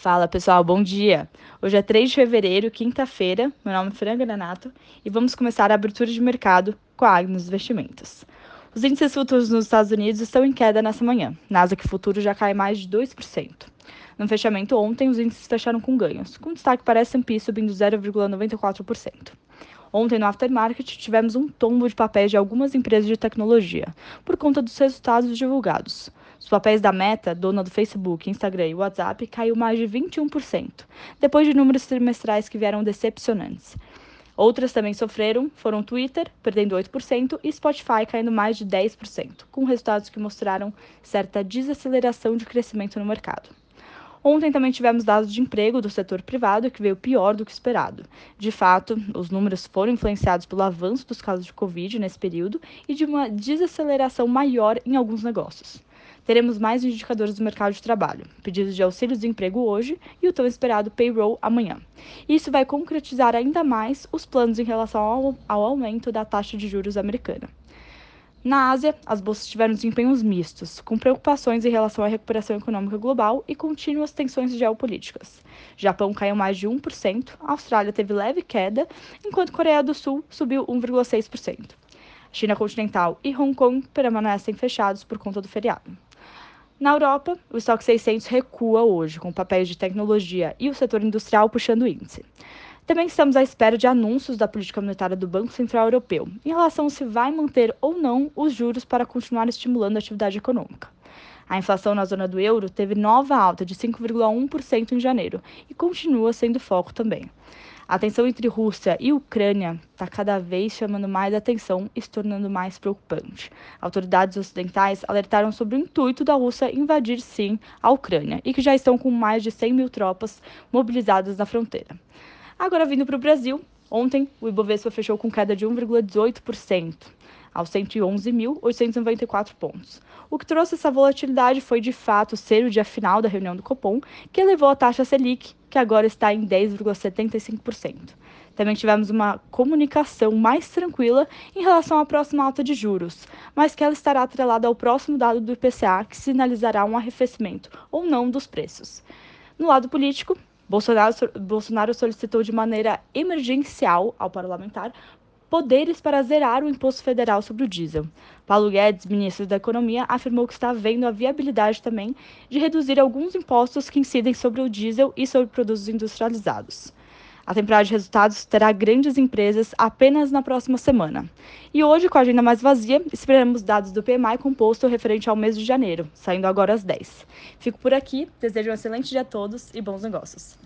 Fala pessoal, bom dia! Hoje é 3 de fevereiro, quinta-feira. Meu nome é Fran Granato e vamos começar a abertura de mercado com a Agnes Investimentos. Os índices futuros nos Estados Unidos estão em queda nessa manhã. Nasdaq futuro já cai mais de 2%. No fechamento ontem, os índices fecharam com ganhos, com destaque para S&P subindo 0,94%. Ontem, no aftermarket, tivemos um tombo de papéis de algumas empresas de tecnologia, por conta dos resultados divulgados. Os papéis da Meta, dona do Facebook, Instagram e WhatsApp, caiu mais de 21%, depois de números trimestrais que vieram decepcionantes. Outras também sofreram, foram Twitter, perdendo 8%, e Spotify caindo mais de 10%, com resultados que mostraram certa desaceleração de crescimento no mercado. Ontem também tivemos dados de emprego do setor privado, que veio pior do que esperado. De fato, os números foram influenciados pelo avanço dos casos de Covid nesse período e de uma desaceleração maior em alguns negócios. Teremos mais indicadores do mercado de trabalho, pedidos de auxílio-desemprego hoje e o tão esperado payroll amanhã. Isso vai concretizar ainda mais os planos em relação ao, ao aumento da taxa de juros americana. Na Ásia, as bolsas tiveram desempenhos mistos, com preocupações em relação à recuperação econômica global e contínuas tensões geopolíticas. Japão caiu mais de 1%, a Austrália teve leve queda, enquanto Coreia do Sul subiu 1,6%. China continental e Hong Kong permanecem fechados por conta do feriado. Na Europa, o estoque 600 recua hoje, com papéis de tecnologia e o setor industrial puxando o índice. Também estamos à espera de anúncios da política monetária do Banco Central Europeu em relação se vai manter ou não os juros para continuar estimulando a atividade econômica. A inflação na zona do euro teve nova alta de 5,1% em janeiro e continua sendo foco também. A tensão entre Rússia e Ucrânia está cada vez chamando mais atenção e se tornando mais preocupante. Autoridades ocidentais alertaram sobre o intuito da Rússia invadir, sim, a Ucrânia e que já estão com mais de 100 mil tropas mobilizadas na fronteira. Agora, vindo para o Brasil, ontem o Ibovespa fechou com queda de 1,18%, aos 111.894 pontos. O que trouxe essa volatilidade foi, de fato, ser o dia final da reunião do Copom, que elevou a taxa Selic, que agora está em 10,75%. Também tivemos uma comunicação mais tranquila em relação à próxima alta de juros, mas que ela estará atrelada ao próximo dado do IPCA, que sinalizará um arrefecimento ou não dos preços. No lado político, Bolsonaro, Bolsonaro solicitou de maneira emergencial ao parlamentar poderes para zerar o imposto federal sobre o diesel. Paulo Guedes, ministro da Economia, afirmou que está vendo a viabilidade também de reduzir alguns impostos que incidem sobre o diesel e sobre produtos industrializados. A temporada de resultados terá grandes empresas apenas na próxima semana. E hoje, com a agenda mais vazia, esperamos dados do PMI composto referente ao mês de janeiro, saindo agora às 10. Fico por aqui, desejo um excelente dia a todos e bons negócios.